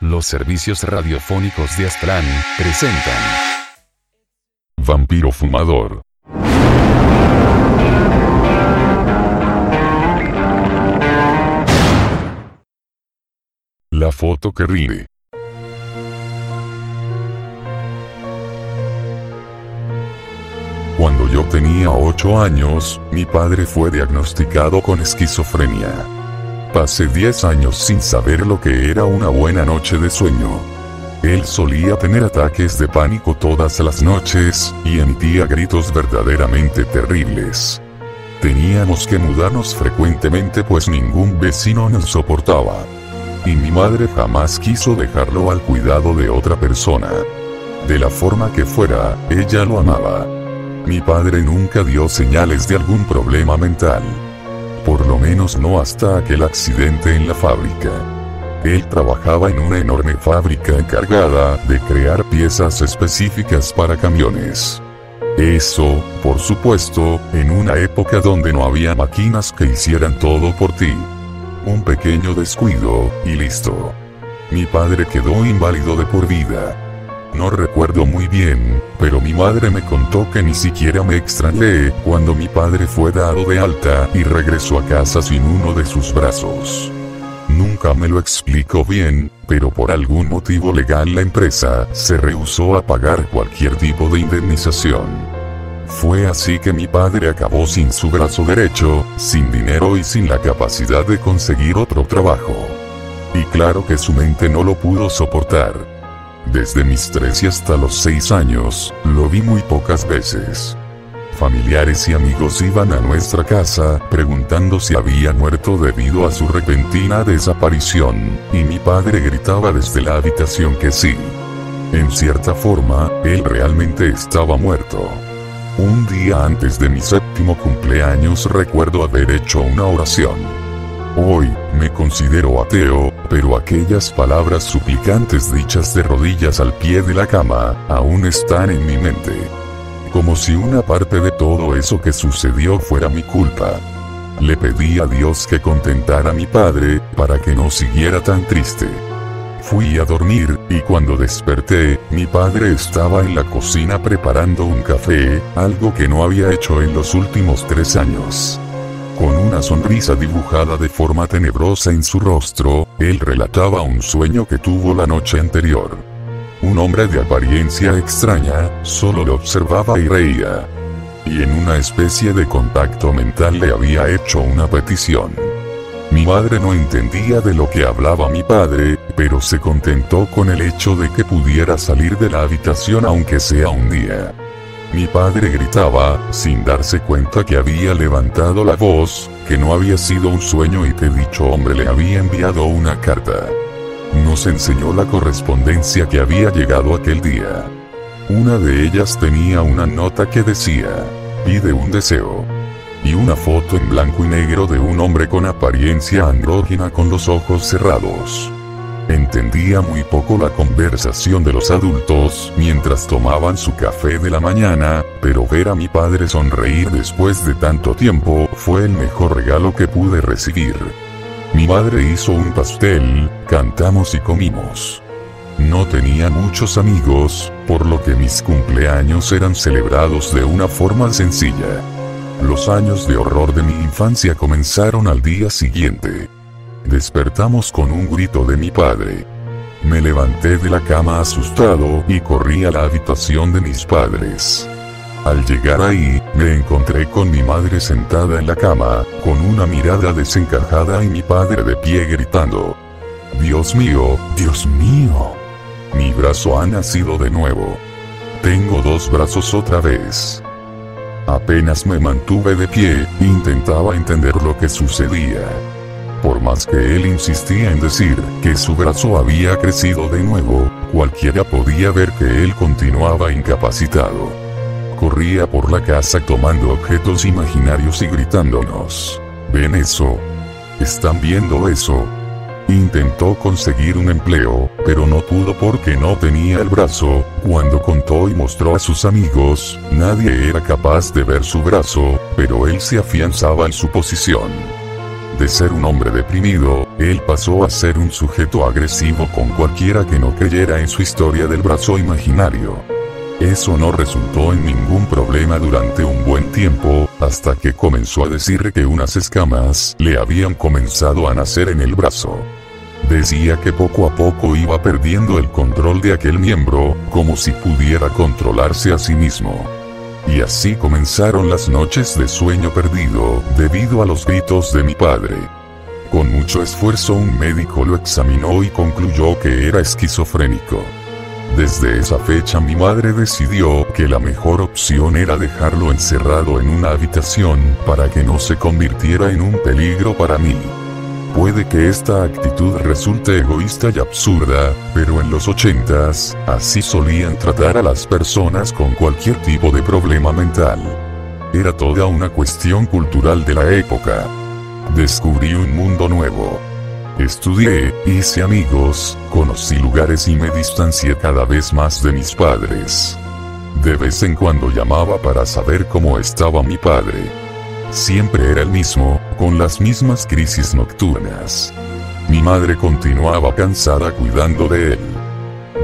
Los servicios radiofónicos de Aztlán presentan Vampiro Fumador. La foto que ríe. Cuando yo tenía 8 años, mi padre fue diagnosticado con esquizofrenia. Pasé 10 años sin saber lo que era una buena noche de sueño. Él solía tener ataques de pánico todas las noches, y emitía gritos verdaderamente terribles. Teníamos que mudarnos frecuentemente pues ningún vecino nos soportaba. Y mi madre jamás quiso dejarlo al cuidado de otra persona. De la forma que fuera, ella lo amaba. Mi padre nunca dio señales de algún problema mental. Por lo menos no hasta aquel accidente en la fábrica. Él trabajaba en una enorme fábrica encargada de crear piezas específicas para camiones. Eso, por supuesto, en una época donde no había máquinas que hicieran todo por ti. Un pequeño descuido, y listo. Mi padre quedó inválido de por vida. No recuerdo muy bien, pero mi madre me contó que ni siquiera me extrañé cuando mi padre fue dado de alta y regresó a casa sin uno de sus brazos. Nunca me lo explicó bien, pero por algún motivo legal la empresa se rehusó a pagar cualquier tipo de indemnización. Fue así que mi padre acabó sin su brazo derecho, sin dinero y sin la capacidad de conseguir otro trabajo. Y claro que su mente no lo pudo soportar. Desde mis 13 hasta los 6 años, lo vi muy pocas veces. Familiares y amigos iban a nuestra casa preguntando si había muerto debido a su repentina desaparición, y mi padre gritaba desde la habitación que sí. En cierta forma, él realmente estaba muerto. Un día antes de mi séptimo cumpleaños recuerdo haber hecho una oración. Hoy, me considero ateo, pero aquellas palabras suplicantes dichas de rodillas al pie de la cama, aún están en mi mente. Como si una parte de todo eso que sucedió fuera mi culpa. Le pedí a Dios que contentara a mi padre, para que no siguiera tan triste. Fui a dormir, y cuando desperté, mi padre estaba en la cocina preparando un café, algo que no había hecho en los últimos tres años. Con una sonrisa dibujada de forma tenebrosa en su rostro, él relataba un sueño que tuvo la noche anterior. Un hombre de apariencia extraña, solo lo observaba y reía. Y en una especie de contacto mental le había hecho una petición. Mi madre no entendía de lo que hablaba mi padre, pero se contentó con el hecho de que pudiera salir de la habitación aunque sea un día. Mi padre gritaba, sin darse cuenta que había levantado la voz, que no había sido un sueño y que dicho hombre le había enviado una carta. Nos enseñó la correspondencia que había llegado aquel día. Una de ellas tenía una nota que decía, pide un deseo. Y una foto en blanco y negro de un hombre con apariencia andrógina con los ojos cerrados. Entendía muy poco la conversación de los adultos mientras tomaban su café de la mañana, pero ver a mi padre sonreír después de tanto tiempo fue el mejor regalo que pude recibir. Mi madre hizo un pastel, cantamos y comimos. No tenía muchos amigos, por lo que mis cumpleaños eran celebrados de una forma sencilla. Los años de horror de mi infancia comenzaron al día siguiente. Despertamos con un grito de mi padre. Me levanté de la cama asustado y corrí a la habitación de mis padres. Al llegar ahí, me encontré con mi madre sentada en la cama, con una mirada desencajada y mi padre de pie gritando. Dios mío, Dios mío. Mi brazo ha nacido de nuevo. Tengo dos brazos otra vez. Apenas me mantuve de pie, intentaba entender lo que sucedía. Por más que él insistía en decir que su brazo había crecido de nuevo, cualquiera podía ver que él continuaba incapacitado. Corría por la casa tomando objetos imaginarios y gritándonos. ¿Ven eso? ¿Están viendo eso? Intentó conseguir un empleo, pero no pudo porque no tenía el brazo. Cuando contó y mostró a sus amigos, nadie era capaz de ver su brazo, pero él se afianzaba en su posición. De ser un hombre deprimido, él pasó a ser un sujeto agresivo con cualquiera que no creyera en su historia del brazo imaginario. Eso no resultó en ningún problema durante un buen tiempo, hasta que comenzó a decir que unas escamas le habían comenzado a nacer en el brazo. Decía que poco a poco iba perdiendo el control de aquel miembro, como si pudiera controlarse a sí mismo. Y así comenzaron las noches de sueño perdido, debido a los gritos de mi padre. Con mucho esfuerzo un médico lo examinó y concluyó que era esquizofrénico. Desde esa fecha mi madre decidió que la mejor opción era dejarlo encerrado en una habitación para que no se convirtiera en un peligro para mí. Puede que esta actitud resulte egoísta y absurda, pero en los ochentas, así solían tratar a las personas con cualquier tipo de problema mental. Era toda una cuestión cultural de la época. Descubrí un mundo nuevo. Estudié, hice amigos, conocí lugares y me distancié cada vez más de mis padres. De vez en cuando llamaba para saber cómo estaba mi padre. Siempre era el mismo, con las mismas crisis nocturnas. Mi madre continuaba cansada cuidando de él.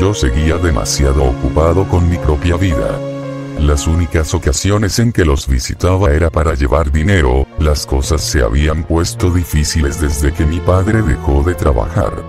Yo seguía demasiado ocupado con mi propia vida. Las únicas ocasiones en que los visitaba era para llevar dinero, las cosas se habían puesto difíciles desde que mi padre dejó de trabajar.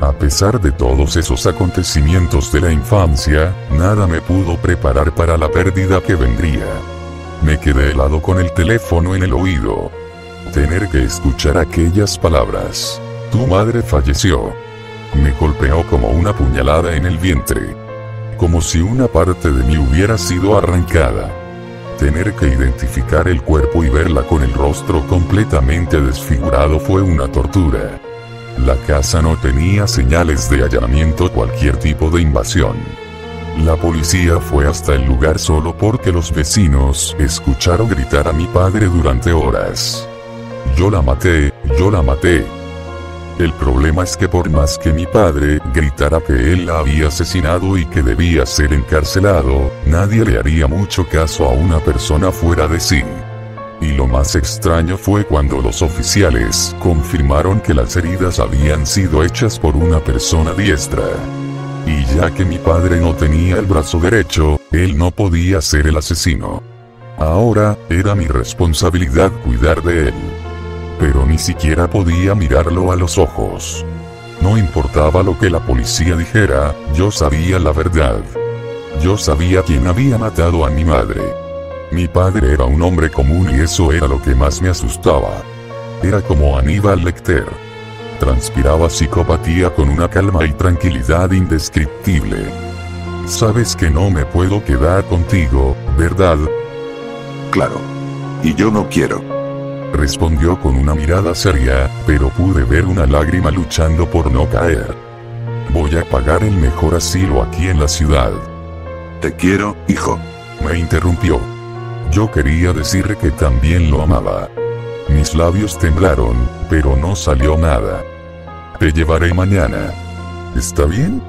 A pesar de todos esos acontecimientos de la infancia, nada me pudo preparar para la pérdida que vendría. Me quedé helado con el teléfono en el oído. Tener que escuchar aquellas palabras. Tu madre falleció. Me golpeó como una puñalada en el vientre como si una parte de mí hubiera sido arrancada. Tener que identificar el cuerpo y verla con el rostro completamente desfigurado fue una tortura. La casa no tenía señales de allanamiento o cualquier tipo de invasión. La policía fue hasta el lugar solo porque los vecinos escucharon gritar a mi padre durante horas. Yo la maté, yo la maté, el problema es que por más que mi padre gritara que él la había asesinado y que debía ser encarcelado, nadie le haría mucho caso a una persona fuera de sí. Y lo más extraño fue cuando los oficiales confirmaron que las heridas habían sido hechas por una persona diestra. Y ya que mi padre no tenía el brazo derecho, él no podía ser el asesino. Ahora, era mi responsabilidad cuidar de él pero ni siquiera podía mirarlo a los ojos. No importaba lo que la policía dijera, yo sabía la verdad. Yo sabía quién había matado a mi madre. Mi padre era un hombre común y eso era lo que más me asustaba. Era como Aníbal Lecter. Transpiraba psicopatía con una calma y tranquilidad indescriptible. Sabes que no me puedo quedar contigo, ¿verdad? Claro. Y yo no quiero respondió con una mirada seria, pero pude ver una lágrima luchando por no caer. Voy a pagar el mejor asilo aquí en la ciudad. Te quiero, hijo. Me interrumpió. Yo quería decirle que también lo amaba. Mis labios temblaron, pero no salió nada. Te llevaré mañana. ¿Está bien?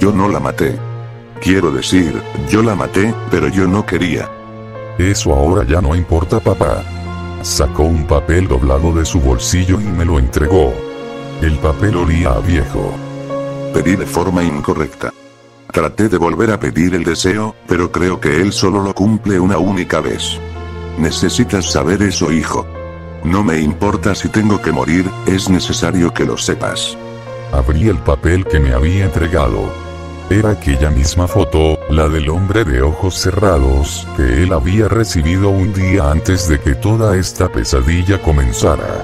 Yo no la maté. Quiero decir, yo la maté, pero yo no quería. Eso ahora ya no importa, papá. Sacó un papel doblado de su bolsillo y me lo entregó. El papel olía a viejo. Pedí de forma incorrecta. Traté de volver a pedir el deseo, pero creo que él solo lo cumple una única vez. Necesitas saber eso, hijo. No me importa si tengo que morir, es necesario que lo sepas. Abrí el papel que me había entregado. Era aquella misma foto, la del hombre de ojos cerrados, que él había recibido un día antes de que toda esta pesadilla comenzara.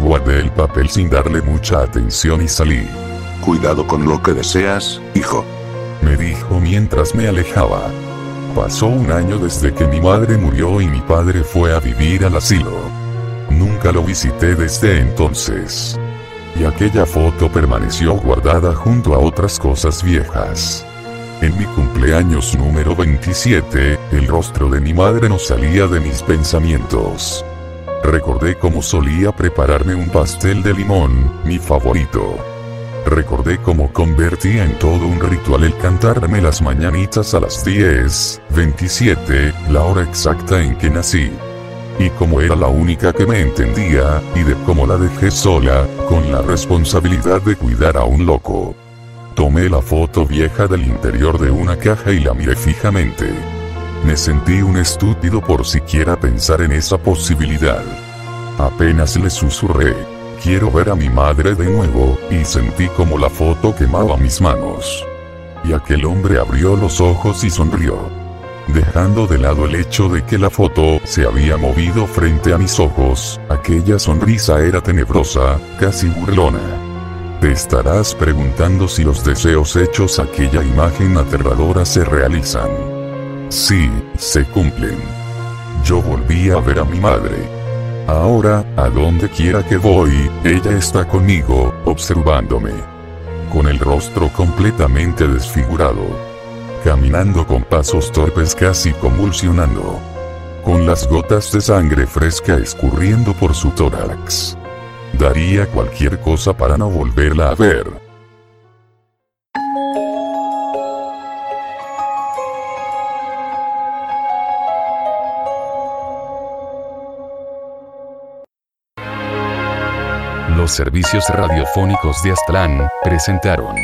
Guardé el papel sin darle mucha atención y salí. Cuidado con lo que deseas, hijo. Me dijo mientras me alejaba. Pasó un año desde que mi madre murió y mi padre fue a vivir al asilo. Lo visité desde entonces y aquella foto permaneció guardada junto a otras cosas viejas. En mi cumpleaños número 27, el rostro de mi madre no salía de mis pensamientos. Recordé cómo solía prepararme un pastel de limón, mi favorito. Recordé cómo convertía en todo un ritual el cantarme las mañanitas a las 10, 27, la hora exacta en que nací. Y como era la única que me entendía, y de cómo la dejé sola, con la responsabilidad de cuidar a un loco. Tomé la foto vieja del interior de una caja y la miré fijamente. Me sentí un estúpido por siquiera pensar en esa posibilidad. Apenas le susurré, quiero ver a mi madre de nuevo, y sentí como la foto quemaba mis manos. Y aquel hombre abrió los ojos y sonrió. Dejando de lado el hecho de que la foto se había movido frente a mis ojos, aquella sonrisa era tenebrosa, casi burlona. Te estarás preguntando si los deseos hechos aquella imagen aterradora se realizan. Sí, se cumplen. Yo volví a ver a mi madre. Ahora, a donde quiera que voy, ella está conmigo, observándome. Con el rostro completamente desfigurado. Caminando con pasos torpes casi convulsionando. Con las gotas de sangre fresca escurriendo por su tórax. Daría cualquier cosa para no volverla a ver. Los servicios radiofónicos de Aztlán presentaron